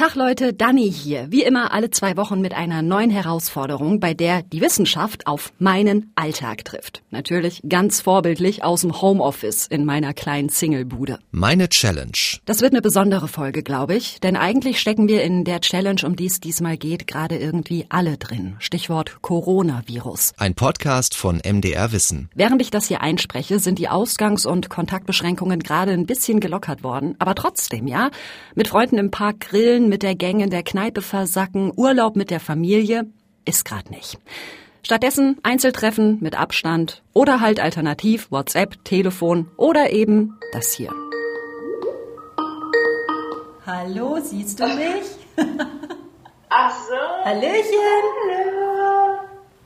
Tag Leute, Dani hier. Wie immer alle zwei Wochen mit einer neuen Herausforderung, bei der die Wissenschaft auf meinen Alltag trifft. Natürlich ganz vorbildlich aus dem Homeoffice in meiner kleinen Singlebude. Meine Challenge. Das wird eine besondere Folge, glaube ich, denn eigentlich stecken wir in der Challenge, um die es diesmal geht, gerade irgendwie alle drin. Stichwort Coronavirus. Ein Podcast von MDR Wissen. Während ich das hier einspreche, sind die Ausgangs- und Kontaktbeschränkungen gerade ein bisschen gelockert worden, aber trotzdem, ja, mit Freunden im Park grillen, mit der Gang in der Kneipe versacken, Urlaub mit der Familie, ist gerade nicht. Stattdessen Einzeltreffen mit Abstand oder halt alternativ WhatsApp, Telefon oder eben das hier. Hallo, siehst du mich? Ach so. Hallöchen.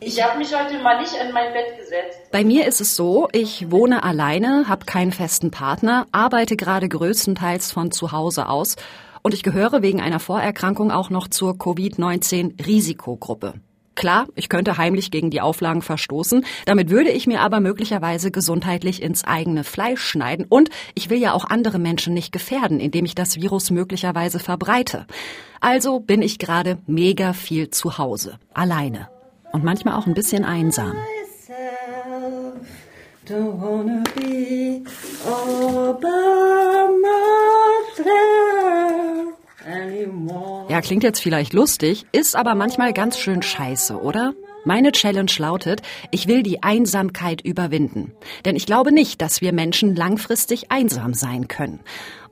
Ich habe mich heute mal nicht in mein Bett gesetzt. Bei mir ist es so, ich wohne alleine, habe keinen festen Partner, arbeite gerade größtenteils von zu Hause aus und ich gehöre wegen einer Vorerkrankung auch noch zur Covid-19-Risikogruppe. Klar, ich könnte heimlich gegen die Auflagen verstoßen, damit würde ich mir aber möglicherweise gesundheitlich ins eigene Fleisch schneiden und ich will ja auch andere Menschen nicht gefährden, indem ich das Virus möglicherweise verbreite. Also bin ich gerade mega viel zu Hause, alleine und manchmal auch ein bisschen einsam. Myself. Ja, klingt jetzt vielleicht lustig, ist aber manchmal ganz schön scheiße, oder? Meine Challenge lautet, ich will die Einsamkeit überwinden. Denn ich glaube nicht, dass wir Menschen langfristig einsam sein können.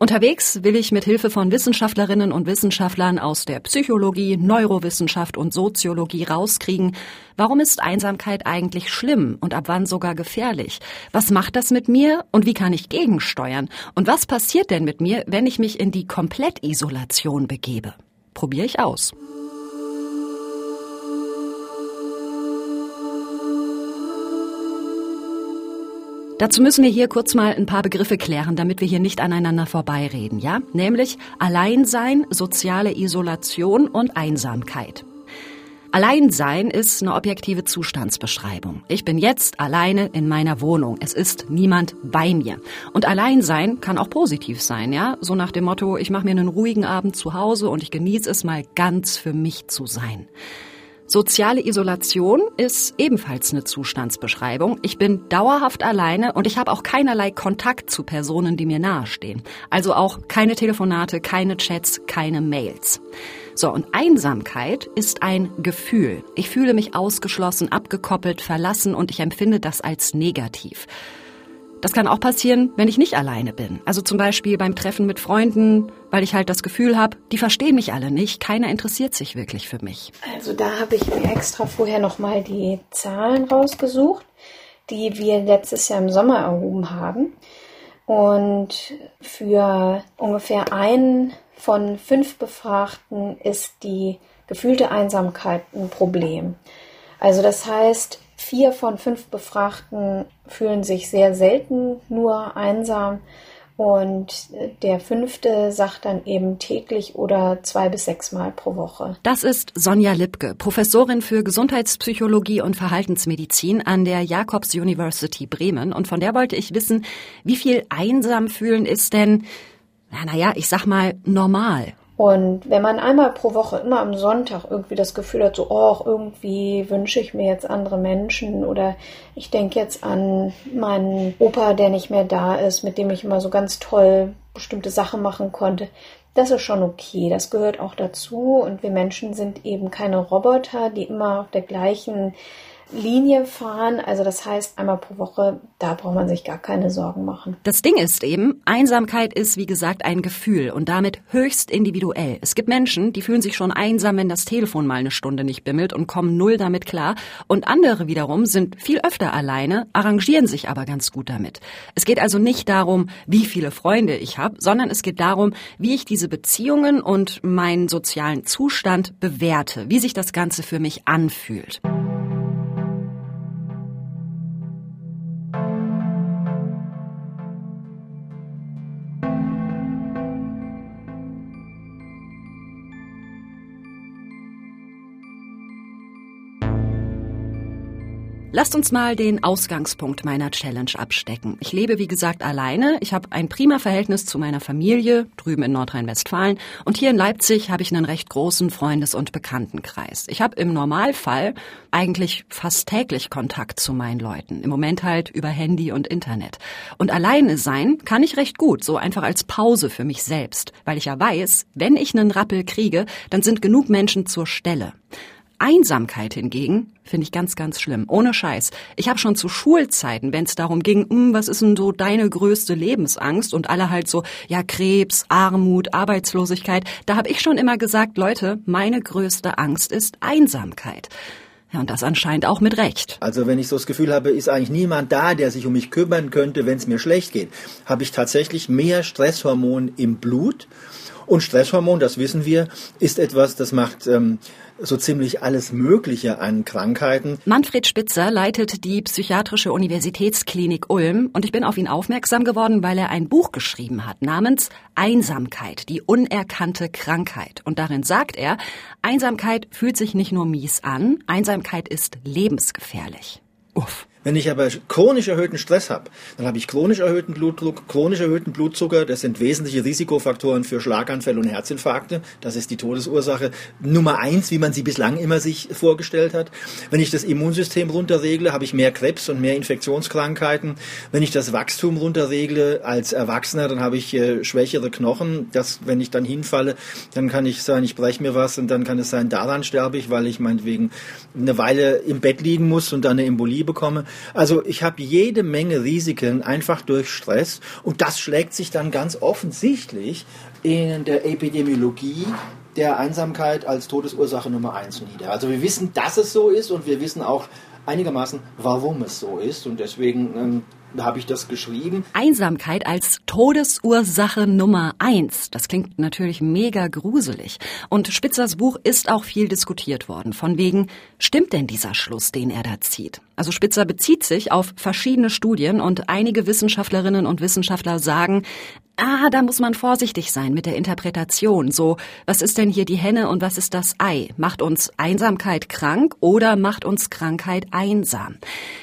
Unterwegs will ich mit Hilfe von Wissenschaftlerinnen und Wissenschaftlern aus der Psychologie, Neurowissenschaft und Soziologie rauskriegen, warum ist Einsamkeit eigentlich schlimm und ab wann sogar gefährlich? Was macht das mit mir und wie kann ich gegensteuern? Und was passiert denn mit mir, wenn ich mich in die Komplettisolation begebe? Probiere ich aus. Dazu müssen wir hier kurz mal ein paar Begriffe klären, damit wir hier nicht aneinander vorbeireden, ja? Nämlich Alleinsein, soziale Isolation und Einsamkeit. Alleinsein ist eine objektive Zustandsbeschreibung. Ich bin jetzt alleine in meiner Wohnung. Es ist niemand bei mir. Und Alleinsein kann auch positiv sein, ja? So nach dem Motto, ich mache mir einen ruhigen Abend zu Hause und ich genieße es mal ganz für mich zu sein. Soziale Isolation ist ebenfalls eine Zustandsbeschreibung. Ich bin dauerhaft alleine und ich habe auch keinerlei Kontakt zu Personen, die mir nahestehen. Also auch keine Telefonate, keine Chats, keine Mails. So, und Einsamkeit ist ein Gefühl. Ich fühle mich ausgeschlossen, abgekoppelt, verlassen und ich empfinde das als negativ. Das kann auch passieren, wenn ich nicht alleine bin. Also zum Beispiel beim Treffen mit Freunden, weil ich halt das Gefühl habe, die verstehen mich alle nicht, keiner interessiert sich wirklich für mich. Also da habe ich mir extra vorher nochmal die Zahlen rausgesucht, die wir letztes Jahr im Sommer erhoben haben. Und für ungefähr einen von fünf Befragten ist die gefühlte Einsamkeit ein Problem. Also das heißt, Vier von fünf Befragten fühlen sich sehr selten nur einsam und der fünfte sagt dann eben täglich oder zwei bis sechs Mal pro Woche. Das ist Sonja Lipke, Professorin für Gesundheitspsychologie und Verhaltensmedizin an der Jakobs University Bremen. Und von der wollte ich wissen, wie viel einsam fühlen ist denn, naja, ich sag mal, normal? Und wenn man einmal pro Woche, immer am Sonntag irgendwie das Gefühl hat, so, oh, irgendwie wünsche ich mir jetzt andere Menschen oder ich denke jetzt an meinen Opa, der nicht mehr da ist, mit dem ich immer so ganz toll bestimmte Sachen machen konnte, das ist schon okay. Das gehört auch dazu. Und wir Menschen sind eben keine Roboter, die immer auf der gleichen Linie fahren. Also das heißt, einmal pro Woche, da braucht man sich gar keine Sorgen machen. Das Ding ist eben, Einsamkeit ist wie gesagt ein Gefühl und damit höchst individuell. Es gibt Menschen, die fühlen sich schon einsam, wenn das Telefon mal eine Stunde nicht bimmelt und kommen null damit klar. Und andere wiederum sind viel öfter alleine, arrangieren sich aber ganz gut damit. Es geht also nicht darum, wie viele Freunde ich habe, sondern es geht darum, wie ich diese Beziehungen und meinen sozialen Zustand bewerte, wie sich das Ganze für mich anfühlt. Lasst uns mal den Ausgangspunkt meiner Challenge abstecken. Ich lebe, wie gesagt, alleine. Ich habe ein prima Verhältnis zu meiner Familie, drüben in Nordrhein-Westfalen. Und hier in Leipzig habe ich einen recht großen Freundes- und Bekanntenkreis. Ich habe im Normalfall eigentlich fast täglich Kontakt zu meinen Leuten. Im Moment halt über Handy und Internet. Und alleine sein kann ich recht gut, so einfach als Pause für mich selbst. Weil ich ja weiß, wenn ich einen Rappel kriege, dann sind genug Menschen zur Stelle. Einsamkeit hingegen finde ich ganz, ganz schlimm. Ohne Scheiß. Ich habe schon zu Schulzeiten, wenn es darum ging, hm, was ist denn so deine größte Lebensangst und alle halt so, ja, Krebs, Armut, Arbeitslosigkeit, da habe ich schon immer gesagt, Leute, meine größte Angst ist Einsamkeit. Ja, und das anscheinend auch mit Recht. Also wenn ich so das Gefühl habe, ist eigentlich niemand da, der sich um mich kümmern könnte, wenn es mir schlecht geht, habe ich tatsächlich mehr Stresshormon im Blut. Und Stresshormon, das wissen wir, ist etwas, das macht ähm, so ziemlich alles Mögliche an Krankheiten. Manfred Spitzer leitet die Psychiatrische Universitätsklinik Ulm und ich bin auf ihn aufmerksam geworden, weil er ein Buch geschrieben hat namens Einsamkeit, die unerkannte Krankheit. Und darin sagt er, Einsamkeit fühlt sich nicht nur mies an, Einsamkeit ist lebensgefährlich. Uff. Wenn ich aber chronisch erhöhten Stress habe, dann habe ich chronisch erhöhten Blutdruck, chronisch erhöhten Blutzucker. Das sind wesentliche Risikofaktoren für Schlaganfälle und Herzinfarkte. Das ist die Todesursache Nummer eins, wie man sie bislang immer sich vorgestellt hat. Wenn ich das Immunsystem runterregle, habe ich mehr Krebs und mehr Infektionskrankheiten. Wenn ich das Wachstum runterregle als Erwachsener, dann habe ich äh, schwächere Knochen. Das, wenn ich dann hinfalle, dann kann ich sagen, ich breche mir was und dann kann es sein, daran sterbe ich, weil ich meinetwegen eine Weile im Bett liegen muss und dann eine Embolie bekomme. Also ich habe jede Menge Risiken einfach durch Stress und das schlägt sich dann ganz offensichtlich in der Epidemiologie der Einsamkeit als Todesursache Nummer eins nieder. Also wir wissen, dass es so ist und wir wissen auch einigermaßen, warum es so ist und deswegen ähm, habe ich das geschrieben. Einsamkeit als Todesursache Nummer eins. Das klingt natürlich mega gruselig. Und Spitzers Buch ist auch viel diskutiert worden. Von wegen, stimmt denn dieser Schluss, den er da zieht? Also Spitzer bezieht sich auf verschiedene Studien und einige Wissenschaftlerinnen und Wissenschaftler sagen, ah, da muss man vorsichtig sein mit der Interpretation. So, was ist denn hier die Henne und was ist das Ei? Macht uns Einsamkeit krank oder macht uns Krankheit einsam?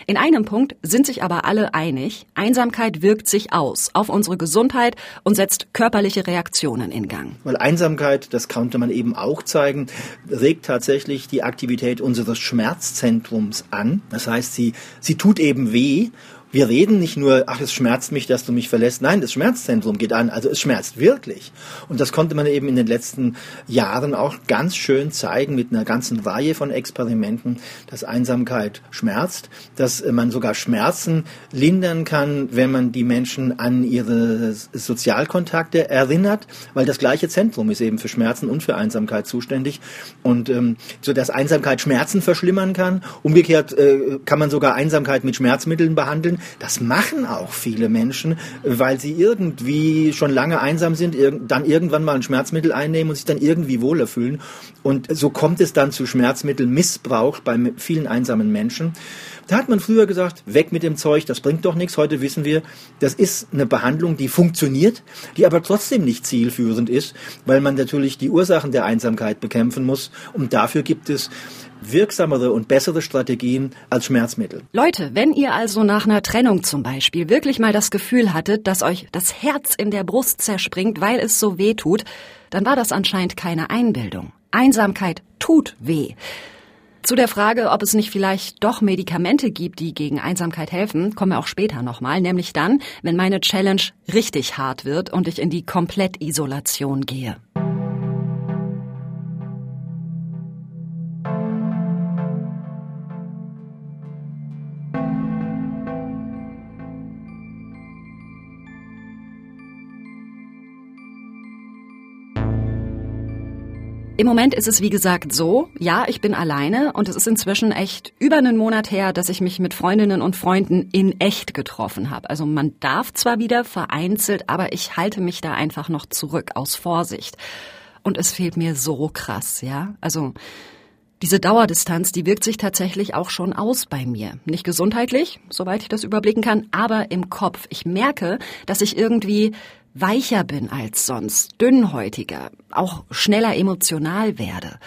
In einem Punkt sind sich aber alle einig, Einsamkeit wirkt sich aus auf unsere Gesundheit und setzt körperliche Reaktionen in Gang. Weil Einsamkeit, das konnte man eben auch zeigen, regt tatsächlich die Aktivität unseres Schmerzzentrums an. Das heißt, sie, sie tut eben weh wir reden nicht nur, ach, es schmerzt mich, dass du mich verlässt. Nein, das Schmerzzentrum geht an. Also es schmerzt wirklich. Und das konnte man eben in den letzten Jahren auch ganz schön zeigen mit einer ganzen Reihe von Experimenten, dass Einsamkeit schmerzt, dass man sogar Schmerzen lindern kann, wenn man die Menschen an ihre Sozialkontakte erinnert, weil das gleiche Zentrum ist eben für Schmerzen und für Einsamkeit zuständig. Und ähm, so dass Einsamkeit Schmerzen verschlimmern kann. Umgekehrt äh, kann man sogar Einsamkeit mit Schmerzmitteln behandeln das machen auch viele Menschen, weil sie irgendwie schon lange einsam sind, dann irgendwann mal ein Schmerzmittel einnehmen und sich dann irgendwie wohler fühlen. Und so kommt es dann zu Schmerzmittelmissbrauch bei vielen einsamen Menschen. Da hat man früher gesagt, weg mit dem Zeug, das bringt doch nichts. Heute wissen wir, das ist eine Behandlung, die funktioniert, die aber trotzdem nicht zielführend ist, weil man natürlich die Ursachen der Einsamkeit bekämpfen muss. Und dafür gibt es wirksamere und bessere Strategien als Schmerzmittel. Leute, wenn ihr also nach einer Trennung zum Beispiel wirklich mal das Gefühl hattet, dass euch das Herz in der Brust zerspringt, weil es so weh tut, dann war das anscheinend keine Einbildung. Einsamkeit tut weh. Zu der Frage, ob es nicht vielleicht doch Medikamente gibt, die gegen Einsamkeit helfen, kommen wir auch später nochmal, nämlich dann, wenn meine Challenge richtig hart wird und ich in die Komplettisolation gehe. Im Moment ist es wie gesagt so, ja, ich bin alleine und es ist inzwischen echt über einen Monat her, dass ich mich mit Freundinnen und Freunden in echt getroffen habe. Also man darf zwar wieder vereinzelt, aber ich halte mich da einfach noch zurück aus Vorsicht. Und es fehlt mir so krass, ja. Also diese Dauerdistanz, die wirkt sich tatsächlich auch schon aus bei mir. Nicht gesundheitlich, soweit ich das überblicken kann, aber im Kopf. Ich merke, dass ich irgendwie weicher bin als sonst, dünnhäutiger, auch schneller emotional werde.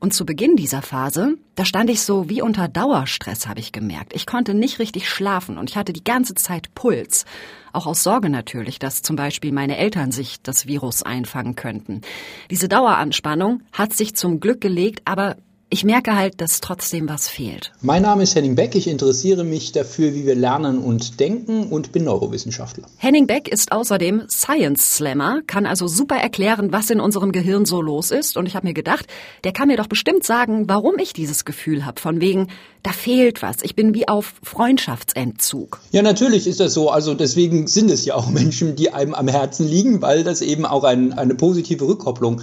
Und zu Beginn dieser Phase, da stand ich so wie unter Dauerstress, habe ich gemerkt. Ich konnte nicht richtig schlafen und ich hatte die ganze Zeit Puls. Auch aus Sorge natürlich, dass zum Beispiel meine Eltern sich das Virus einfangen könnten. Diese Daueranspannung hat sich zum Glück gelegt, aber ich merke halt, dass trotzdem was fehlt. Mein Name ist Henning Beck. Ich interessiere mich dafür, wie wir lernen und denken und bin Neurowissenschaftler. Henning Beck ist außerdem Science Slammer, kann also super erklären, was in unserem Gehirn so los ist. Und ich habe mir gedacht, der kann mir doch bestimmt sagen, warum ich dieses Gefühl habe, von wegen, da fehlt was. Ich bin wie auf Freundschaftsentzug. Ja, natürlich ist das so. Also deswegen sind es ja auch Menschen, die einem am Herzen liegen, weil das eben auch ein, eine positive Rückkopplung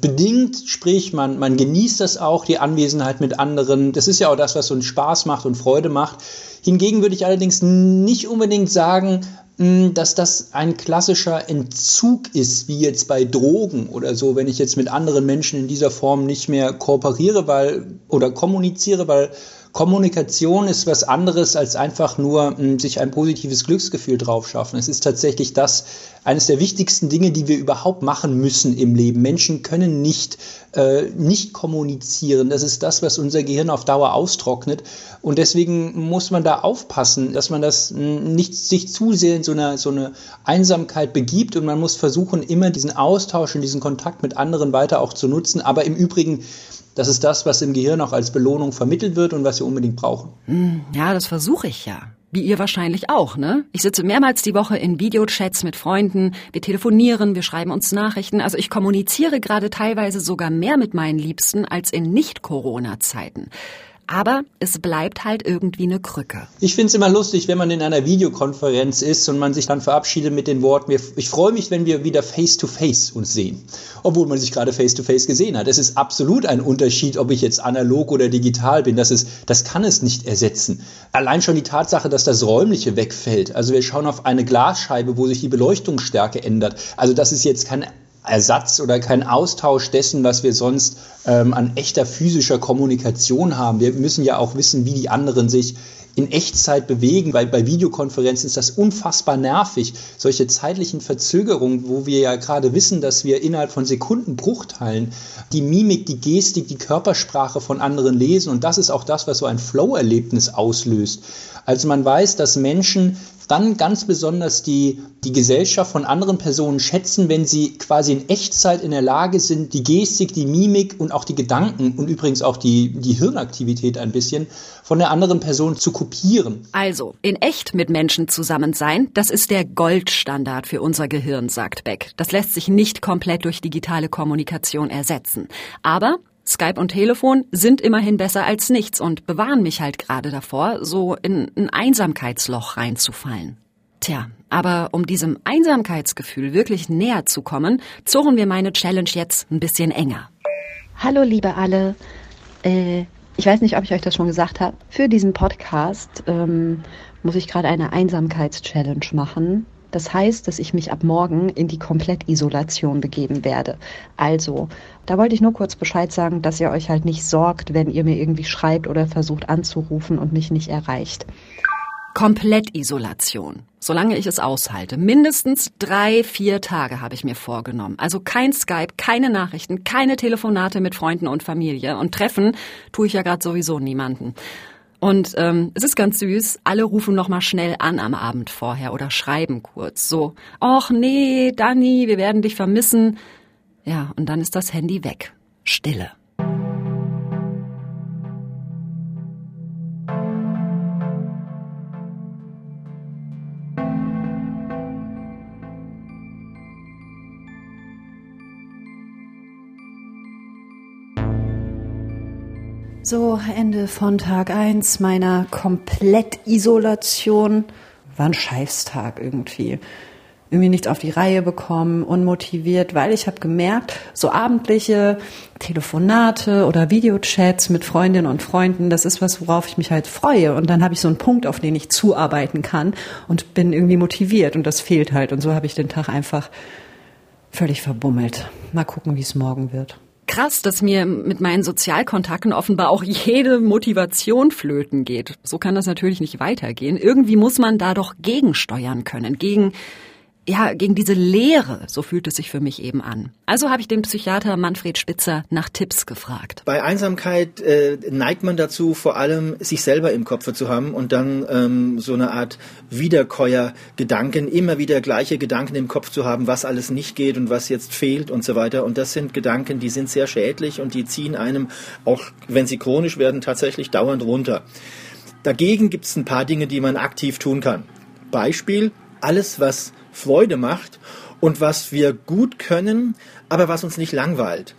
bedingt, sprich man, man genießt das auch, die Anwesenheit mit anderen. Das ist ja auch das, was uns Spaß macht und Freude macht. Hingegen würde ich allerdings nicht unbedingt sagen, dass das ein klassischer Entzug ist, wie jetzt bei Drogen oder so, wenn ich jetzt mit anderen Menschen in dieser Form nicht mehr kooperiere, weil oder kommuniziere, weil Kommunikation ist was anderes als einfach nur mh, hm, sich ein positives Glücksgefühl drauf schaffen. Es ist tatsächlich das, eines der wichtigsten Dinge, die wir überhaupt machen müssen im Leben. Menschen können nicht, äh, nicht kommunizieren. Das ist das, was unser Gehirn auf Dauer austrocknet. Und deswegen muss man da aufpassen, dass man das hm, nicht sich zu sehr in so eine, so eine Einsamkeit begibt. Und man muss versuchen, immer diesen Austausch und diesen Kontakt mit anderen weiter auch zu nutzen. Aber im Übrigen das ist das, was im Gehirn auch als Belohnung vermittelt wird und was wir unbedingt brauchen. Hm, ja, das versuche ich ja. Wie ihr wahrscheinlich auch, ne? Ich sitze mehrmals die Woche in Videochats mit Freunden, wir telefonieren, wir schreiben uns Nachrichten, also ich kommuniziere gerade teilweise sogar mehr mit meinen Liebsten als in Nicht-Corona-Zeiten. Aber es bleibt halt irgendwie eine Krücke. Ich finde es immer lustig, wenn man in einer Videokonferenz ist und man sich dann verabschiedet mit den Worten, ich freue mich, wenn wir wieder face-to-face -face uns sehen. Obwohl man sich gerade face-to-face gesehen hat. Es ist absolut ein Unterschied, ob ich jetzt analog oder digital bin. Das, ist, das kann es nicht ersetzen. Allein schon die Tatsache, dass das Räumliche wegfällt. Also wir schauen auf eine Glasscheibe, wo sich die Beleuchtungsstärke ändert. Also das ist jetzt kein Ersatz oder kein Austausch dessen, was wir sonst ähm, an echter physischer Kommunikation haben. Wir müssen ja auch wissen, wie die anderen sich in Echtzeit bewegen, weil bei Videokonferenzen ist das unfassbar nervig. Solche zeitlichen Verzögerungen, wo wir ja gerade wissen, dass wir innerhalb von Sekundenbruchteilen die Mimik, die Gestik, die Körpersprache von anderen lesen und das ist auch das, was so ein Flow-Erlebnis auslöst. Also man weiß, dass Menschen dann ganz besonders die, die Gesellschaft von anderen Personen schätzen, wenn sie quasi in Echtzeit in der Lage sind, die Gestik, die Mimik und auch die Gedanken und übrigens auch die, die Hirnaktivität ein bisschen von der anderen Person zu kopieren. Also, in echt mit Menschen zusammen sein, das ist der Goldstandard für unser Gehirn, sagt Beck. Das lässt sich nicht komplett durch digitale Kommunikation ersetzen. Aber Skype und Telefon sind immerhin besser als nichts und bewahren mich halt gerade davor, so in ein Einsamkeitsloch reinzufallen. Tja, aber um diesem Einsamkeitsgefühl wirklich näher zu kommen, zogen wir meine Challenge jetzt ein bisschen enger. Hallo liebe alle. Äh, ich weiß nicht, ob ich euch das schon gesagt habe. Für diesen Podcast ähm, muss ich gerade eine Einsamkeitschallenge machen. Das heißt, dass ich mich ab morgen in die Komplettisolation begeben werde. Also, da wollte ich nur kurz Bescheid sagen, dass ihr euch halt nicht sorgt, wenn ihr mir irgendwie schreibt oder versucht anzurufen und mich nicht erreicht. Komplettisolation. Solange ich es aushalte. Mindestens drei, vier Tage habe ich mir vorgenommen. Also kein Skype, keine Nachrichten, keine Telefonate mit Freunden und Familie. Und treffen tue ich ja gerade sowieso niemanden. Und ähm, es ist ganz süß, alle rufen noch mal schnell an am Abend vorher oder schreiben kurz so, ach nee, Dani, wir werden dich vermissen. Ja, und dann ist das Handy weg. Stille. So, Ende von Tag 1 meiner Komplettisolation. War ein Scheißtag irgendwie. Irgendwie nichts auf die Reihe bekommen, unmotiviert, weil ich habe gemerkt, so abendliche Telefonate oder Videochats mit Freundinnen und Freunden, das ist was, worauf ich mich halt freue. Und dann habe ich so einen Punkt, auf den ich zuarbeiten kann und bin irgendwie motiviert und das fehlt halt. Und so habe ich den Tag einfach völlig verbummelt. Mal gucken, wie es morgen wird krass, dass mir mit meinen Sozialkontakten offenbar auch jede Motivation flöten geht. So kann das natürlich nicht weitergehen. Irgendwie muss man da doch gegensteuern können, gegen ja, gegen diese Leere, so fühlt es sich für mich eben an. Also habe ich den Psychiater Manfred Spitzer nach Tipps gefragt. Bei Einsamkeit äh, neigt man dazu, vor allem sich selber im Kopf zu haben und dann ähm, so eine Art Wiederkäuer-Gedanken, immer wieder gleiche Gedanken im Kopf zu haben, was alles nicht geht und was jetzt fehlt und so weiter. Und das sind Gedanken, die sind sehr schädlich und die ziehen einem, auch wenn sie chronisch werden, tatsächlich dauernd runter. Dagegen gibt es ein paar Dinge, die man aktiv tun kann. Beispiel, alles, was Freude macht und was wir gut können, aber was uns nicht langweilt.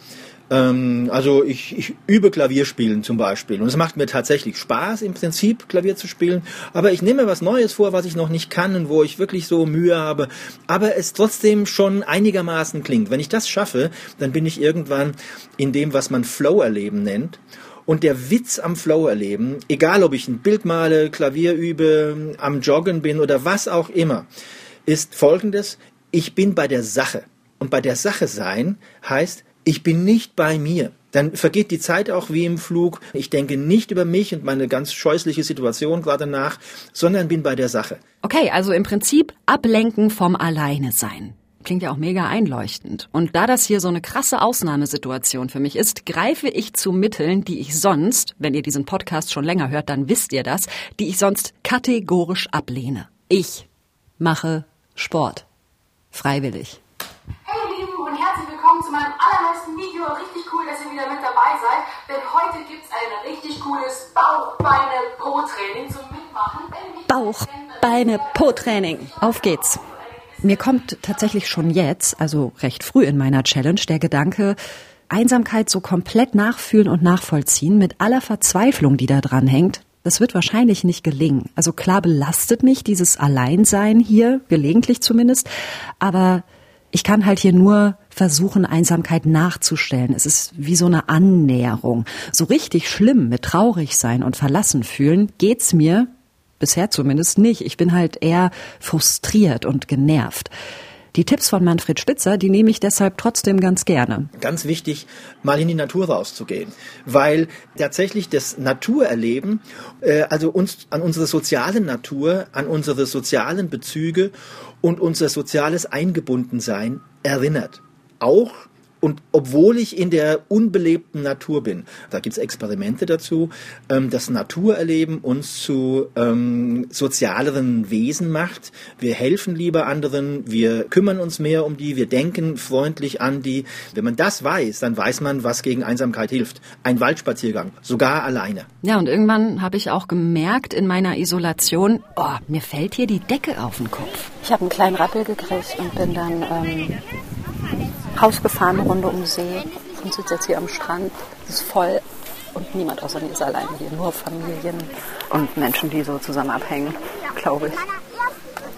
Ähm, also ich, ich übe Klavierspielen zum Beispiel und es macht mir tatsächlich Spaß im Prinzip Klavier zu spielen, aber ich nehme was Neues vor, was ich noch nicht kann und wo ich wirklich so Mühe habe, aber es trotzdem schon einigermaßen klingt. Wenn ich das schaffe, dann bin ich irgendwann in dem, was man Flow erleben nennt. Und der Witz am Flow erleben, egal ob ich ein Bild male, Klavier übe, am Joggen bin oder was auch immer, ist folgendes. Ich bin bei der Sache. Und bei der Sache sein heißt, ich bin nicht bei mir. Dann vergeht die Zeit auch wie im Flug. Ich denke nicht über mich und meine ganz scheußliche Situation gerade nach, sondern bin bei der Sache. Okay, also im Prinzip ablenken vom Alleine sein. Klingt ja auch mega einleuchtend. Und da das hier so eine krasse Ausnahmesituation für mich ist, greife ich zu Mitteln, die ich sonst, wenn ihr diesen Podcast schon länger hört, dann wisst ihr das, die ich sonst kategorisch ablehne. Ich mache Sport. Freiwillig. Hey ihr Lieben und herzlich willkommen zu meinem allerneuesten Video. Richtig cool, dass ihr wieder mit dabei seid, denn heute gibt es ein richtig cooles Bauch-Beine-Po-Training zum Mitmachen. Bauch, Beine, Po-Training. Auf geht's. Mir kommt tatsächlich schon jetzt, also recht früh in meiner Challenge, der Gedanke, Einsamkeit so komplett nachfühlen und nachvollziehen mit aller Verzweiflung, die da dran hängt, das wird wahrscheinlich nicht gelingen. Also klar belastet mich dieses Alleinsein hier, gelegentlich zumindest, aber ich kann halt hier nur versuchen, Einsamkeit nachzustellen. Es ist wie so eine Annäherung. So richtig schlimm mit traurig sein und verlassen fühlen geht's mir bisher zumindest nicht. Ich bin halt eher frustriert und genervt. Die Tipps von Manfred Spitzer, die nehme ich deshalb trotzdem ganz gerne. Ganz wichtig, mal in die Natur rauszugehen, weil tatsächlich das Naturerleben, äh, also uns an unsere soziale Natur, an unsere sozialen Bezüge und unser soziales Eingebundensein erinnert. Auch und obwohl ich in der unbelebten Natur bin, da gibt's Experimente dazu, ähm, das Naturerleben uns zu ähm, sozialeren Wesen macht. Wir helfen lieber anderen, wir kümmern uns mehr um die, wir denken freundlich an die. Wenn man das weiß, dann weiß man, was gegen Einsamkeit hilft. Ein Waldspaziergang, sogar alleine. Ja, und irgendwann habe ich auch gemerkt in meiner Isolation, oh, mir fällt hier die Decke auf den Kopf. Ich habe einen kleinen Rappel gekriegt und bin dann ähm, rausgefahren, Runde um See und sitze jetzt hier am Strand. Es ist voll und niemand außer mir ist alleine hier. Nur Familien und Menschen, die so zusammen abhängen, glaube ich.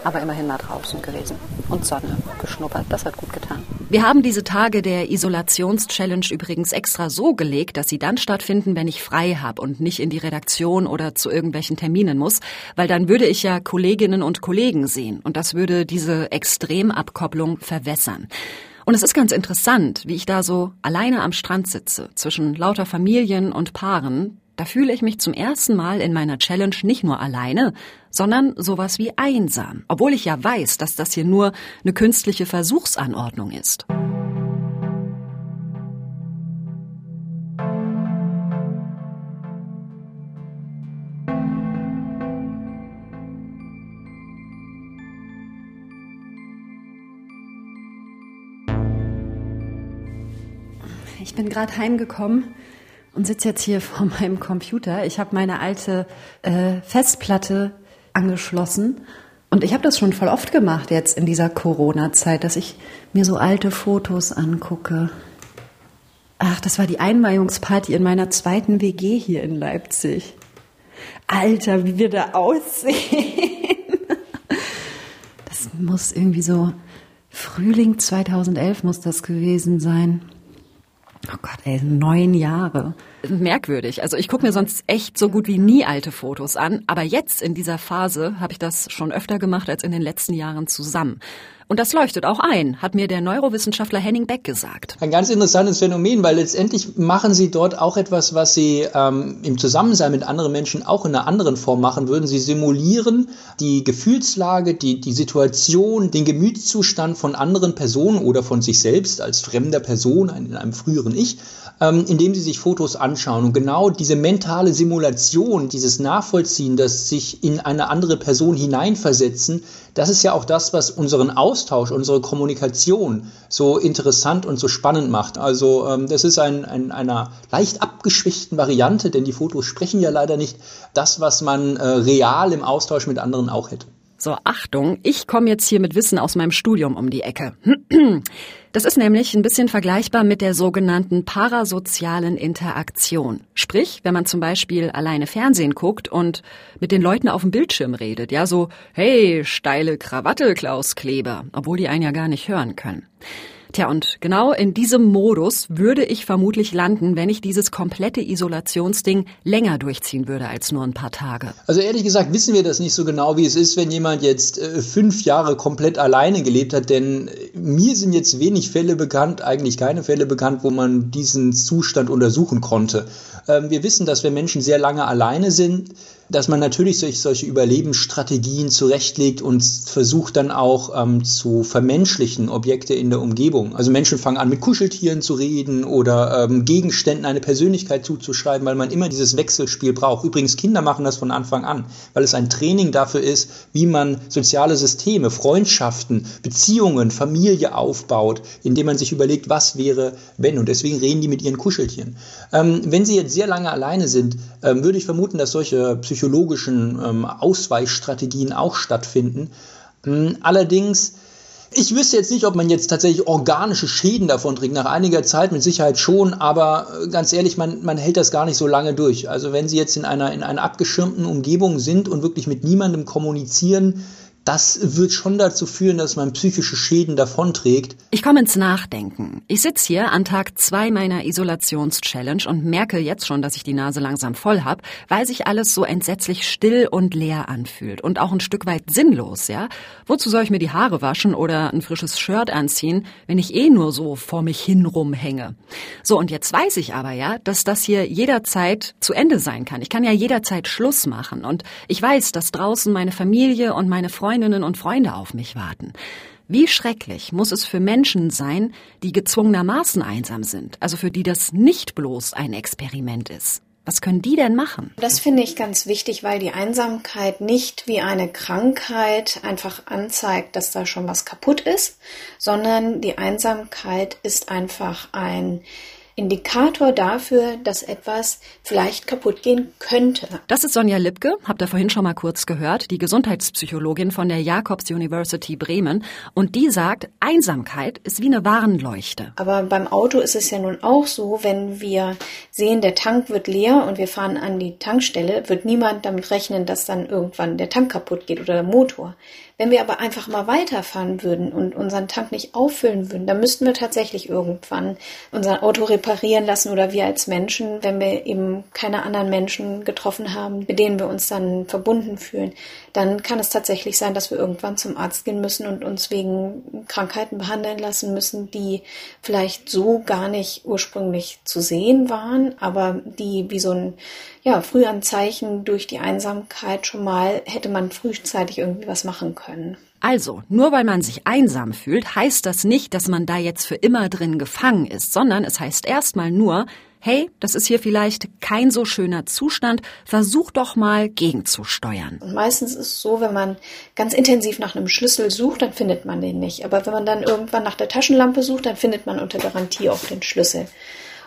Aber immerhin mal draußen gewesen und Sonne geschnuppert. Das hat gut getan. Wir haben diese Tage der Isolations-Challenge übrigens extra so gelegt, dass sie dann stattfinden, wenn ich frei habe und nicht in die Redaktion oder zu irgendwelchen Terminen muss, weil dann würde ich ja Kolleginnen und Kollegen sehen und das würde diese Extremabkopplung verwässern. Und es ist ganz interessant, wie ich da so alleine am Strand sitze, zwischen lauter Familien und Paaren. Da fühle ich mich zum ersten Mal in meiner Challenge nicht nur alleine, sondern sowas wie einsam, obwohl ich ja weiß, dass das hier nur eine künstliche Versuchsanordnung ist. Bin gerade heimgekommen und sitze jetzt hier vor meinem Computer. Ich habe meine alte äh, Festplatte angeschlossen und ich habe das schon voll oft gemacht jetzt in dieser Corona-Zeit, dass ich mir so alte Fotos angucke. Ach, das war die Einweihungsparty in meiner zweiten WG hier in Leipzig. Alter, wie wir da aussehen. Das muss irgendwie so Frühling 2011 muss das gewesen sein. Oh Gott, ey, neun Jahre. Merkwürdig. Also ich gucke mir sonst echt so gut wie nie alte Fotos an, aber jetzt in dieser Phase habe ich das schon öfter gemacht als in den letzten Jahren zusammen. Und das leuchtet auch ein, hat mir der Neurowissenschaftler Henning Beck gesagt. Ein ganz interessantes Phänomen, weil letztendlich machen Sie dort auch etwas, was Sie ähm, im Zusammensein mit anderen Menschen auch in einer anderen Form machen würden. Sie simulieren die Gefühlslage, die, die Situation, den Gemütszustand von anderen Personen oder von sich selbst als fremder Person in einem früheren Ich, ähm, indem Sie sich Fotos anschauen. Und genau diese mentale Simulation, dieses Nachvollziehen, das sich in eine andere Person hineinversetzen, das ist ja auch das, was unseren Austausch, unsere Kommunikation so interessant und so spannend macht. Also ähm, das ist ein, ein, einer leicht abgeschwächten Variante, denn die Fotos sprechen ja leider nicht das, was man äh, real im Austausch mit anderen auch hätte. So, Achtung, ich komme jetzt hier mit Wissen aus meinem Studium um die Ecke. Das ist nämlich ein bisschen vergleichbar mit der sogenannten parasozialen Interaktion. Sprich, wenn man zum Beispiel alleine Fernsehen guckt und mit den Leuten auf dem Bildschirm redet, ja, so, hey, steile Krawatte, Klaus Kleber, obwohl die einen ja gar nicht hören können. Tja, und genau in diesem Modus würde ich vermutlich landen, wenn ich dieses komplette Isolationsding länger durchziehen würde als nur ein paar Tage. Also ehrlich gesagt wissen wir das nicht so genau, wie es ist, wenn jemand jetzt äh, fünf Jahre komplett alleine gelebt hat, denn äh, mir sind jetzt wenig Fälle bekannt, eigentlich keine Fälle bekannt, wo man diesen Zustand untersuchen konnte. Ähm, wir wissen, dass wenn Menschen sehr lange alleine sind, dass man natürlich solch, solche Überlebensstrategien zurechtlegt und versucht dann auch ähm, zu vermenschlichen Objekte in der Umgebung. Also Menschen fangen an mit Kuscheltieren zu reden oder ähm, Gegenständen eine Persönlichkeit zuzuschreiben, weil man immer dieses Wechselspiel braucht. Übrigens, Kinder machen das von Anfang an, weil es ein Training dafür ist, wie man soziale Systeme, Freundschaften, Beziehungen, Familie aufbaut, indem man sich überlegt, was wäre, wenn. Und deswegen reden die mit ihren Kuscheltieren. Ähm, wenn sie jetzt sehr lange alleine sind, ähm, würde ich vermuten, dass solche Psych psychologischen ähm, Ausweichstrategien auch stattfinden. Ähm, allerdings, ich wüsste jetzt nicht, ob man jetzt tatsächlich organische Schäden davon trägt. Nach einiger Zeit mit Sicherheit schon, aber äh, ganz ehrlich, man, man hält das gar nicht so lange durch. Also wenn Sie jetzt in einer, in einer abgeschirmten Umgebung sind und wirklich mit niemandem kommunizieren, das wird schon dazu führen, dass man psychische Schäden davonträgt. Ich komme ins Nachdenken. Ich sitze hier an Tag zwei meiner Isolations-Challenge und merke jetzt schon, dass ich die Nase langsam voll hab, weil sich alles so entsetzlich still und leer anfühlt und auch ein Stück weit sinnlos, ja? Wozu soll ich mir die Haare waschen oder ein frisches Shirt anziehen, wenn ich eh nur so vor mich hin rumhänge? So, und jetzt weiß ich aber ja, dass das hier jederzeit zu Ende sein kann. Ich kann ja jederzeit Schluss machen und ich weiß, dass draußen meine Familie und meine Freunde Freundinnen und Freunde auf mich warten. Wie schrecklich muss es für Menschen sein, die gezwungenermaßen einsam sind, also für die das nicht bloß ein Experiment ist. Was können die denn machen? Das finde ich ganz wichtig, weil die Einsamkeit nicht wie eine Krankheit einfach anzeigt, dass da schon was kaputt ist, sondern die Einsamkeit ist einfach ein Indikator dafür, dass etwas vielleicht kaputt gehen könnte. Das ist Sonja Lipke, habt ihr vorhin schon mal kurz gehört, die Gesundheitspsychologin von der Jakobs University Bremen. Und die sagt, Einsamkeit ist wie eine Warnleuchte. Aber beim Auto ist es ja nun auch so, wenn wir sehen, der Tank wird leer und wir fahren an die Tankstelle, wird niemand damit rechnen, dass dann irgendwann der Tank kaputt geht oder der Motor. Wenn wir aber einfach mal weiterfahren würden und unseren Tank nicht auffüllen würden, dann müssten wir tatsächlich irgendwann unser Auto reparieren lassen oder wir als Menschen, wenn wir eben keine anderen Menschen getroffen haben, mit denen wir uns dann verbunden fühlen, dann kann es tatsächlich sein, dass wir irgendwann zum Arzt gehen müssen und uns wegen Krankheiten behandeln lassen müssen, die vielleicht so gar nicht ursprünglich zu sehen waren, aber die wie so ein ja, Frühanzeichen durch die Einsamkeit schon mal hätte man frühzeitig irgendwie was machen können. Also, nur weil man sich einsam fühlt, heißt das nicht, dass man da jetzt für immer drin gefangen ist, sondern es heißt erstmal nur, hey, das ist hier vielleicht kein so schöner Zustand, versuch doch mal gegenzusteuern. Und meistens ist es so, wenn man ganz intensiv nach einem Schlüssel sucht, dann findet man den nicht. Aber wenn man dann irgendwann nach der Taschenlampe sucht, dann findet man unter Garantie auch den Schlüssel.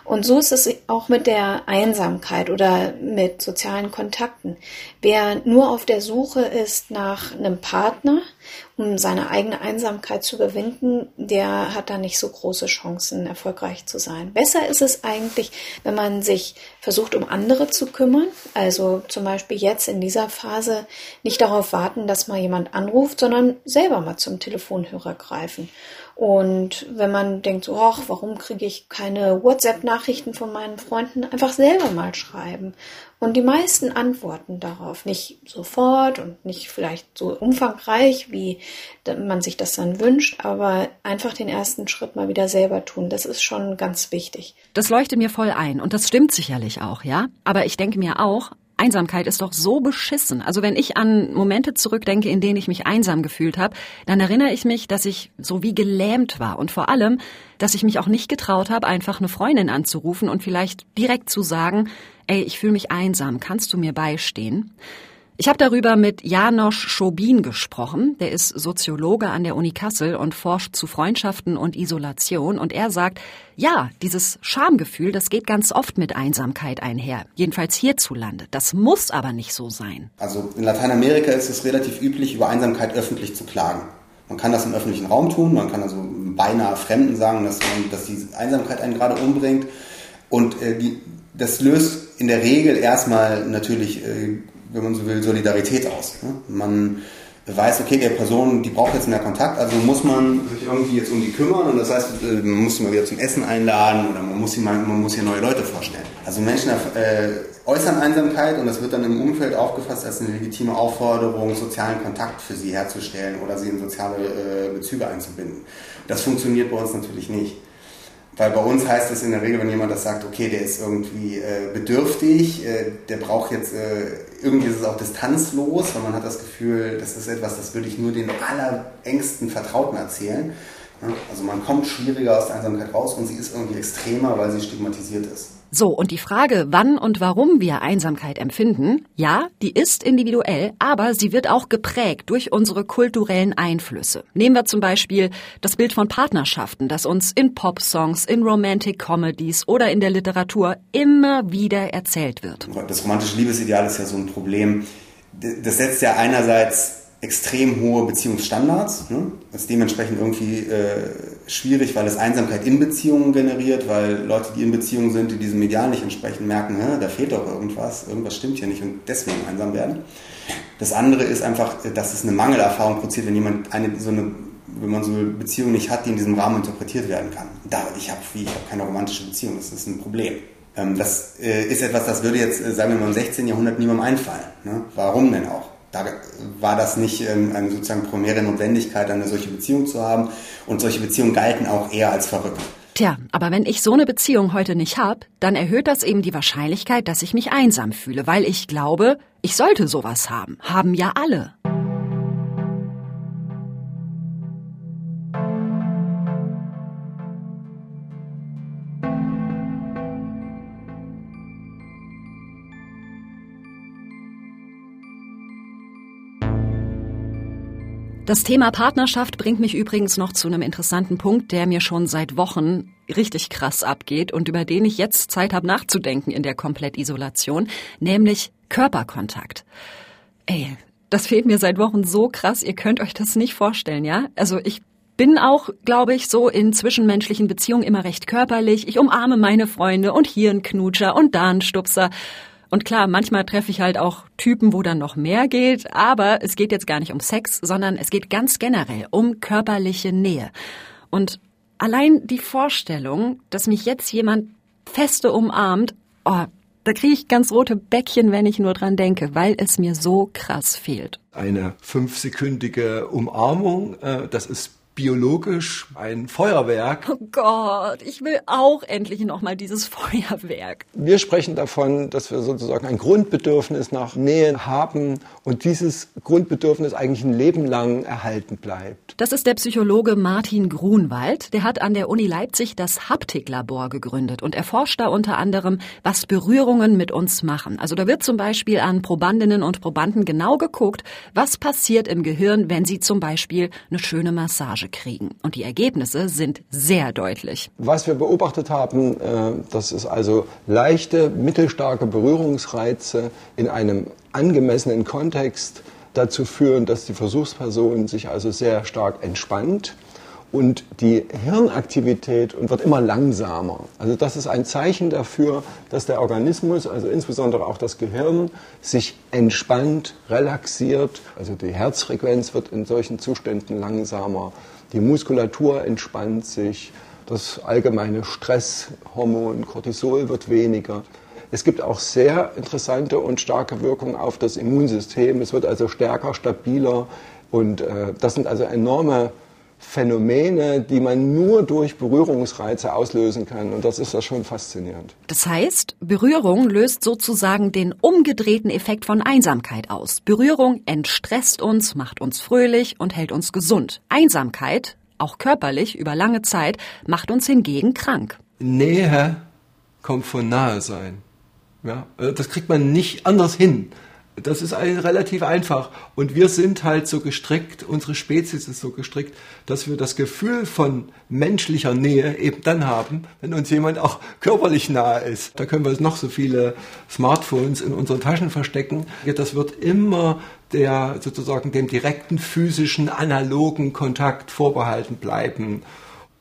Und so ist es auch mit der Einsamkeit oder mit sozialen Kontakten. Wer nur auf der Suche ist nach einem Partner, um seine eigene Einsamkeit zu überwinden, der hat da nicht so große Chancen, erfolgreich zu sein. Besser ist es eigentlich, wenn man sich versucht, um andere zu kümmern. Also zum Beispiel jetzt in dieser Phase nicht darauf warten, dass mal jemand anruft, sondern selber mal zum Telefonhörer greifen und wenn man denkt, so, ach, warum kriege ich keine WhatsApp-Nachrichten von meinen Freunden, einfach selber mal schreiben Und die meisten antworten darauf nicht sofort und nicht vielleicht so umfangreich, wie man sich das dann wünscht, aber einfach den ersten Schritt mal wieder selber tun. Das ist schon ganz wichtig. Das leuchtet mir voll ein und das stimmt sicherlich auch, ja. Aber ich denke mir auch, Einsamkeit ist doch so beschissen. Also wenn ich an Momente zurückdenke, in denen ich mich einsam gefühlt habe, dann erinnere ich mich, dass ich so wie gelähmt war und vor allem, dass ich mich auch nicht getraut habe, einfach eine Freundin anzurufen und vielleicht direkt zu sagen, ey, ich fühle mich einsam, kannst du mir beistehen? Ich habe darüber mit Janosch Schobin gesprochen. Der ist Soziologe an der Uni Kassel und forscht zu Freundschaften und Isolation. Und er sagt, ja, dieses Schamgefühl, das geht ganz oft mit Einsamkeit einher. Jedenfalls hierzulande. Das muss aber nicht so sein. Also in Lateinamerika ist es relativ üblich, über Einsamkeit öffentlich zu klagen. Man kann das im öffentlichen Raum tun, man kann also beinahe Fremden sagen, dass, man, dass die Einsamkeit einen gerade umbringt. Und äh, die, das löst in der Regel erstmal natürlich äh, wenn man so will, Solidarität aus. Ne? Man weiß, okay, der Person, die braucht jetzt mehr Kontakt, also muss man sich irgendwie jetzt um die kümmern und das heißt, äh, man muss sie mal wieder zum Essen einladen oder man muss sie mal, man muss hier neue Leute vorstellen. Also Menschen äh, äußern Einsamkeit und das wird dann im Umfeld aufgefasst als eine legitime Aufforderung, sozialen Kontakt für sie herzustellen oder sie in soziale äh, Bezüge einzubinden. Das funktioniert bei uns natürlich nicht. Weil bei uns heißt es in der Regel, wenn jemand das sagt, okay, der ist irgendwie äh, bedürftig, äh, der braucht jetzt, äh, irgendwie ist es auch distanzlos, weil man hat das Gefühl, das ist etwas, das würde ich nur den allerengsten Vertrauten erzählen. Also man kommt schwieriger aus der Einsamkeit raus und sie ist irgendwie extremer, weil sie stigmatisiert ist. So, und die Frage, wann und warum wir Einsamkeit empfinden, ja, die ist individuell, aber sie wird auch geprägt durch unsere kulturellen Einflüsse. Nehmen wir zum Beispiel das Bild von Partnerschaften, das uns in Popsongs, in Romantic Comedies oder in der Literatur immer wieder erzählt wird. Das romantische Liebesideal ist ja so ein Problem. Das setzt ja einerseits extrem hohe Beziehungsstandards. Ne? Das ist dementsprechend irgendwie äh, schwierig, weil es Einsamkeit in Beziehungen generiert, weil Leute, die in Beziehungen sind, die diesem Medial nicht entsprechen, merken, da fehlt doch irgendwas, irgendwas stimmt hier nicht und deswegen einsam werden. Das andere ist einfach, dass es eine Mangelerfahrung produziert, wenn jemand eine so eine wenn man so eine Beziehung nicht hat, die in diesem Rahmen interpretiert werden kann. Da, ich habe hab keine romantische Beziehung, das ist ein Problem. Ähm, das äh, ist etwas, das würde jetzt, äh, sagen wir mal, im 16. Jahrhundert niemandem einfallen. Ne? Warum denn auch? Da war das nicht ähm, eine sozusagen primäre Notwendigkeit, eine solche Beziehung zu haben. Und solche Beziehungen galten auch eher als verrückt. Tja, aber wenn ich so eine Beziehung heute nicht habe, dann erhöht das eben die Wahrscheinlichkeit, dass ich mich einsam fühle, weil ich glaube, ich sollte sowas haben. Haben ja alle. Das Thema Partnerschaft bringt mich übrigens noch zu einem interessanten Punkt, der mir schon seit Wochen richtig krass abgeht und über den ich jetzt Zeit habe nachzudenken in der Komplettisolation, nämlich Körperkontakt. Ey, das fehlt mir seit Wochen so krass, ihr könnt euch das nicht vorstellen, ja? Also ich bin auch, glaube ich, so in zwischenmenschlichen Beziehungen immer recht körperlich. Ich umarme meine Freunde und hier ein Knutscher und da ein Stupser. Und klar, manchmal treffe ich halt auch Typen, wo dann noch mehr geht, aber es geht jetzt gar nicht um Sex, sondern es geht ganz generell um körperliche Nähe. Und allein die Vorstellung, dass mich jetzt jemand feste umarmt, oh, da kriege ich ganz rote Bäckchen, wenn ich nur dran denke, weil es mir so krass fehlt. Eine fünfsekündige Umarmung, äh, das ist biologisch ein Feuerwerk. Oh Gott, ich will auch endlich nochmal dieses Feuerwerk. Wir sprechen davon, dass wir sozusagen ein Grundbedürfnis nach Nähe haben und dieses Grundbedürfnis eigentlich ein Leben lang erhalten bleibt. Das ist der Psychologe Martin Grunwald. Der hat an der Uni Leipzig das Haptiklabor gegründet und erforscht da unter anderem, was Berührungen mit uns machen. Also da wird zum Beispiel an Probandinnen und Probanden genau geguckt, was passiert im Gehirn, wenn sie zum Beispiel eine schöne Massage Massage kriegen. Und die Ergebnisse sind sehr deutlich. Was wir beobachtet haben, äh, das ist also leichte, mittelstarke Berührungsreize in einem angemessenen Kontext dazu führen, dass die Versuchsperson sich also sehr stark entspannt und die Hirnaktivität wird immer langsamer. Also das ist ein Zeichen dafür, dass der Organismus, also insbesondere auch das Gehirn, sich entspannt, relaxiert. Also die Herzfrequenz wird in solchen Zuständen langsamer die Muskulatur entspannt sich, das allgemeine Stresshormon Cortisol wird weniger. Es gibt auch sehr interessante und starke Wirkungen auf das Immunsystem. Es wird also stärker, stabiler und äh, das sind also enorme Phänomene, die man nur durch Berührungsreize auslösen kann. Und das ist ja schon faszinierend. Das heißt, Berührung löst sozusagen den umgedrehten Effekt von Einsamkeit aus. Berührung entstresst uns, macht uns fröhlich und hält uns gesund. Einsamkeit, auch körperlich über lange Zeit, macht uns hingegen krank. Nähe kommt von nahe sein. Ja, das kriegt man nicht anders hin. Das ist relativ einfach. Und wir sind halt so gestrickt, unsere Spezies ist so gestrickt, dass wir das Gefühl von menschlicher Nähe eben dann haben, wenn uns jemand auch körperlich nahe ist. Da können wir noch so viele Smartphones in unseren Taschen verstecken. Das wird immer der sozusagen dem direkten physischen, analogen Kontakt vorbehalten bleiben.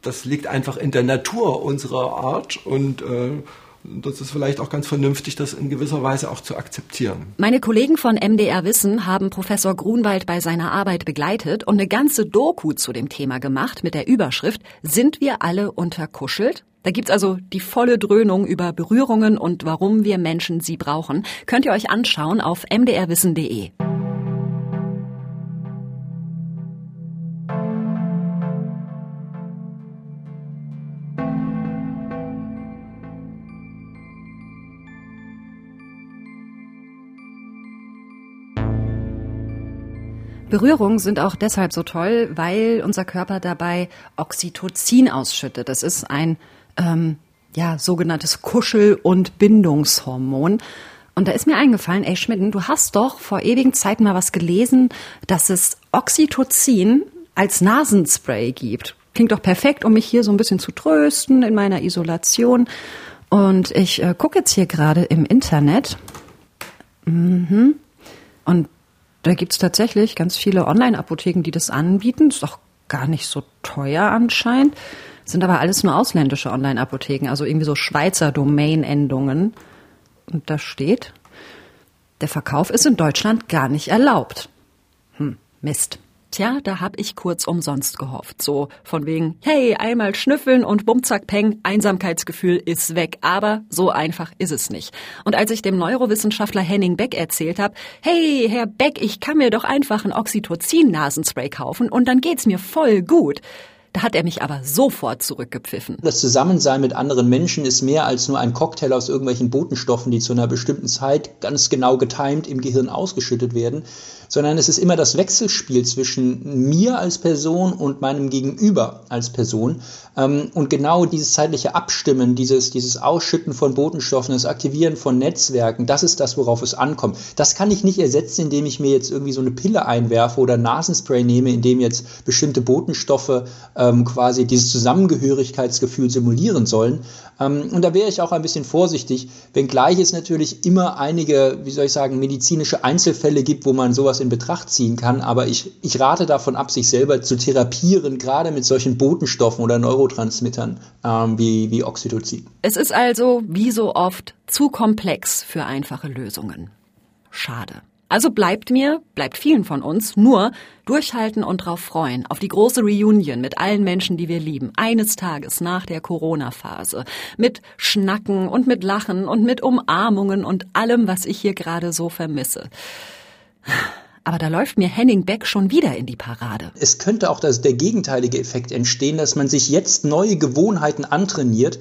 Das liegt einfach in der Natur unserer Art und äh, das ist vielleicht auch ganz vernünftig, das in gewisser Weise auch zu akzeptieren. Meine Kollegen von MDR Wissen haben Professor Grunwald bei seiner Arbeit begleitet und eine ganze Doku zu dem Thema gemacht mit der Überschrift Sind wir alle unterkuschelt? Da gibt's also die volle Dröhnung über Berührungen und warum wir Menschen sie brauchen. Könnt ihr euch anschauen auf mdrwissen.de. Berührungen sind auch deshalb so toll, weil unser Körper dabei Oxytocin ausschüttet. Das ist ein ähm, ja, sogenanntes Kuschel- und Bindungshormon. Und da ist mir eingefallen, ey Schmidten, du hast doch vor ewigen Zeiten mal was gelesen, dass es Oxytocin als Nasenspray gibt. Klingt doch perfekt, um mich hier so ein bisschen zu trösten in meiner Isolation. Und ich äh, gucke jetzt hier gerade im Internet. Mhm. Und da gibt's tatsächlich ganz viele Online-Apotheken, die das anbieten. Ist auch gar nicht so teuer anscheinend. Sind aber alles nur ausländische Online-Apotheken, also irgendwie so Schweizer Domain-Endungen. Und da steht, der Verkauf ist in Deutschland gar nicht erlaubt. Hm, Mist. Tja, da hab ich kurz umsonst gehofft. So von wegen, hey, einmal schnüffeln und bumzack peng, Einsamkeitsgefühl ist weg. Aber so einfach ist es nicht. Und als ich dem Neurowissenschaftler Henning Beck erzählt habe, hey, Herr Beck, ich kann mir doch einfach ein Oxytocin-Nasenspray kaufen und dann geht's mir voll gut. Da hat er mich aber sofort zurückgepfiffen. Das Zusammensein mit anderen Menschen ist mehr als nur ein Cocktail aus irgendwelchen Botenstoffen, die zu einer bestimmten Zeit ganz genau getimt im Gehirn ausgeschüttet werden, sondern es ist immer das Wechselspiel zwischen mir als Person und meinem Gegenüber als Person. Ähm, und genau dieses zeitliche Abstimmen, dieses, dieses Ausschütten von Botenstoffen, das Aktivieren von Netzwerken, das ist das, worauf es ankommt. Das kann ich nicht ersetzen, indem ich mir jetzt irgendwie so eine Pille einwerfe oder Nasenspray nehme, indem jetzt bestimmte Botenstoffe ähm, quasi dieses Zusammengehörigkeitsgefühl simulieren sollen. Ähm, und da wäre ich auch ein bisschen vorsichtig, wenngleich es natürlich immer einige, wie soll ich sagen, medizinische Einzelfälle gibt, wo man sowas in Betracht ziehen kann. Aber ich, ich rate davon ab, sich selber zu therapieren, gerade mit solchen Botenstoffen oder Neurotransmittern ähm, wie, wie Oxytocin. Es ist also, wie so oft, zu komplex für einfache Lösungen. Schade. Also bleibt mir, bleibt vielen von uns nur durchhalten und drauf freuen, auf die große Reunion mit allen Menschen, die wir lieben, eines Tages nach der Corona-Phase, mit Schnacken und mit Lachen und mit Umarmungen und allem, was ich hier gerade so vermisse. Aber da läuft mir Henning Beck schon wieder in die Parade. Es könnte auch das, der gegenteilige Effekt entstehen, dass man sich jetzt neue Gewohnheiten antrainiert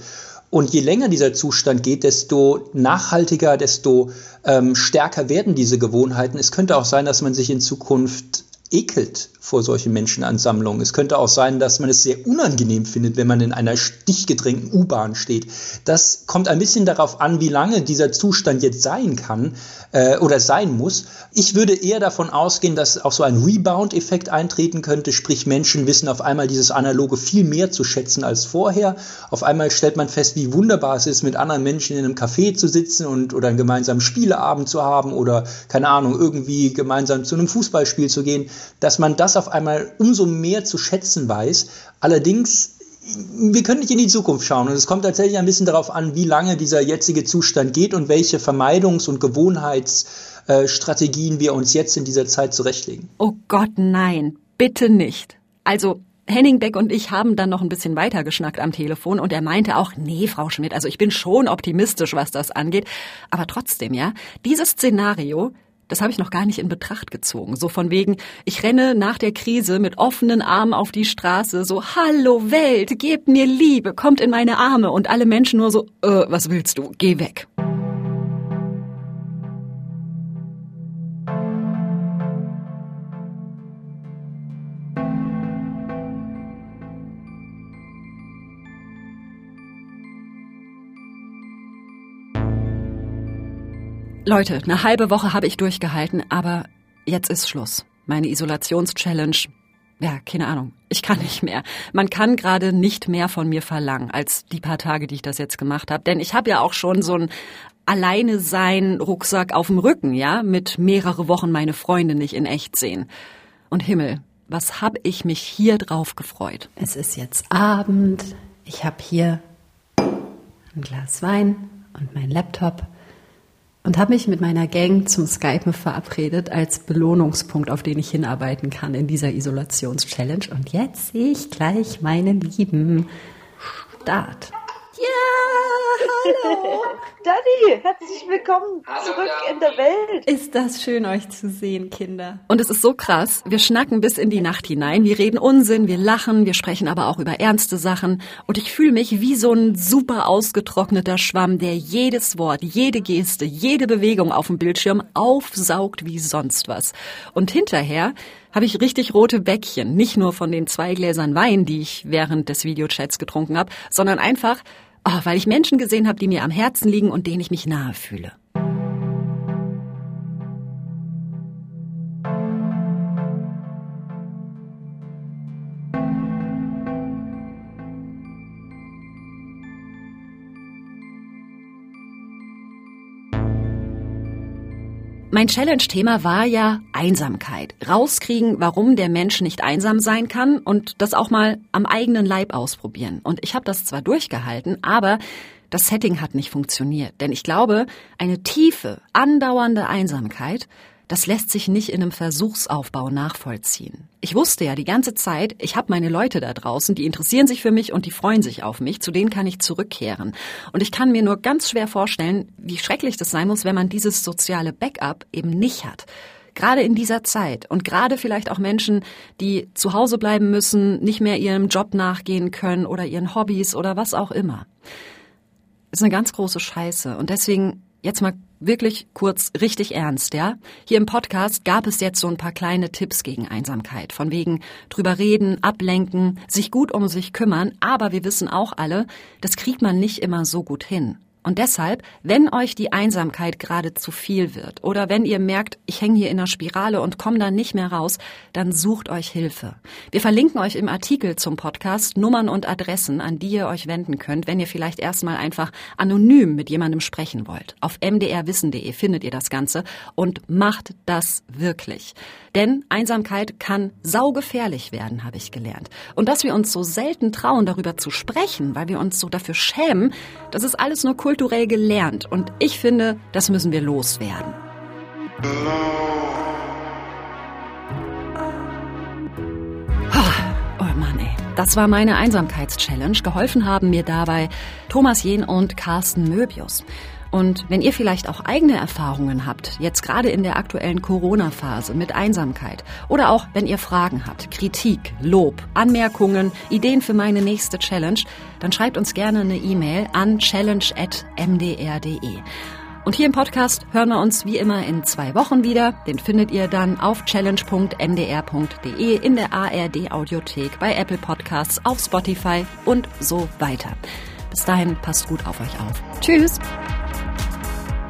und je länger dieser Zustand geht, desto nachhaltiger, desto ähm, stärker werden diese Gewohnheiten. Es könnte auch sein, dass man sich in Zukunft ekelt vor solchen Menschenansammlungen. Es könnte auch sein, dass man es sehr unangenehm findet, wenn man in einer stichgedrängten U-Bahn steht. Das kommt ein bisschen darauf an, wie lange dieser Zustand jetzt sein kann äh, oder sein muss. Ich würde eher davon ausgehen, dass auch so ein Rebound-Effekt eintreten könnte, sprich Menschen wissen auf einmal dieses Analoge viel mehr zu schätzen als vorher. Auf einmal stellt man fest, wie wunderbar es ist, mit anderen Menschen in einem Café zu sitzen und oder einen gemeinsamen Spieleabend zu haben oder keine Ahnung, irgendwie gemeinsam zu einem Fußballspiel zu gehen, dass man das auf einmal umso mehr zu schätzen weiß. Allerdings wir können nicht in die Zukunft schauen und es kommt tatsächlich ein bisschen darauf an, wie lange dieser jetzige Zustand geht und welche Vermeidungs- und Gewohnheitsstrategien wir uns jetzt in dieser Zeit zurechtlegen. Oh Gott, nein, bitte nicht. Also Henning Beck und ich haben dann noch ein bisschen weiter geschnackt am Telefon und er meinte auch, nee, Frau Schmidt, also ich bin schon optimistisch, was das angeht. Aber trotzdem, ja, dieses Szenario, das habe ich noch gar nicht in Betracht gezogen. So von wegen, ich renne nach der Krise mit offenen Armen auf die Straße, so, hallo Welt, gebt mir Liebe, kommt in meine Arme und alle Menschen nur so, äh, was willst du, geh weg. Leute, eine halbe Woche habe ich durchgehalten, aber jetzt ist Schluss. Meine Isolationschallenge, ja, keine Ahnung. Ich kann nicht mehr. Man kann gerade nicht mehr von mir verlangen als die paar Tage, die ich das jetzt gemacht habe. Denn ich habe ja auch schon so ein Alleine sein Rucksack auf dem Rücken, ja, mit mehrere Wochen meine Freunde nicht in echt sehen. Und Himmel, was hab ich mich hier drauf gefreut. Es ist jetzt Abend. Ich habe hier ein Glas Wein und mein Laptop und habe mich mit meiner Gang zum Skypen verabredet als Belohnungspunkt, auf den ich hinarbeiten kann in dieser Isolationschallenge. Und jetzt sehe ich gleich meinen lieben Start. Ja, hallo. Daddy, herzlich willkommen zurück in der Welt. Ist das schön, euch zu sehen, Kinder. Und es ist so krass. Wir schnacken bis in die Nacht hinein. Wir reden Unsinn, wir lachen, wir sprechen aber auch über ernste Sachen. Und ich fühle mich wie so ein super ausgetrockneter Schwamm, der jedes Wort, jede Geste, jede Bewegung auf dem Bildschirm aufsaugt wie sonst was. Und hinterher habe ich richtig rote Bäckchen. Nicht nur von den zwei Gläsern Wein, die ich während des Videochats getrunken habe, sondern einfach, oh, weil ich Menschen gesehen habe, die mir am Herzen liegen und denen ich mich nahe fühle. Mein Challenge-Thema war ja Einsamkeit. Rauskriegen, warum der Mensch nicht einsam sein kann und das auch mal am eigenen Leib ausprobieren. Und ich habe das zwar durchgehalten, aber das Setting hat nicht funktioniert. Denn ich glaube, eine tiefe, andauernde Einsamkeit das lässt sich nicht in einem Versuchsaufbau nachvollziehen. Ich wusste ja die ganze Zeit, ich habe meine Leute da draußen, die interessieren sich für mich und die freuen sich auf mich, zu denen kann ich zurückkehren. Und ich kann mir nur ganz schwer vorstellen, wie schrecklich das sein muss, wenn man dieses soziale Backup eben nicht hat. Gerade in dieser Zeit und gerade vielleicht auch Menschen, die zu Hause bleiben müssen, nicht mehr ihrem Job nachgehen können oder ihren Hobbys oder was auch immer. Das ist eine ganz große Scheiße und deswegen jetzt mal wirklich kurz richtig ernst, ja? Hier im Podcast gab es jetzt so ein paar kleine Tipps gegen Einsamkeit. Von wegen drüber reden, ablenken, sich gut um sich kümmern. Aber wir wissen auch alle, das kriegt man nicht immer so gut hin. Und deshalb, wenn euch die Einsamkeit gerade zu viel wird oder wenn ihr merkt, ich hänge hier in einer Spirale und komme da nicht mehr raus, dann sucht euch Hilfe. Wir verlinken euch im Artikel zum Podcast Nummern und Adressen, an die ihr euch wenden könnt, wenn ihr vielleicht erstmal einfach anonym mit jemandem sprechen wollt. Auf mdrwissen.de findet ihr das Ganze und macht das wirklich. Denn Einsamkeit kann saugefährlich werden, habe ich gelernt. Und dass wir uns so selten trauen, darüber zu sprechen, weil wir uns so dafür schämen, das ist alles nur kulturell gelernt. Und ich finde, das müssen wir loswerden. Oh Mann. Das war meine Einsamkeitschallenge. Geholfen haben mir dabei Thomas Jehn und Carsten Möbius. Und wenn ihr vielleicht auch eigene Erfahrungen habt, jetzt gerade in der aktuellen Corona-Phase mit Einsamkeit oder auch wenn ihr Fragen habt, Kritik, Lob, Anmerkungen, Ideen für meine nächste Challenge, dann schreibt uns gerne eine E-Mail an challenge.mdr.de. Und hier im Podcast hören wir uns wie immer in zwei Wochen wieder. Den findet ihr dann auf challenge.mdr.de in der ARD Audiothek, bei Apple Podcasts, auf Spotify und so weiter. Bis dahin passt gut auf euch auf. Tschüss!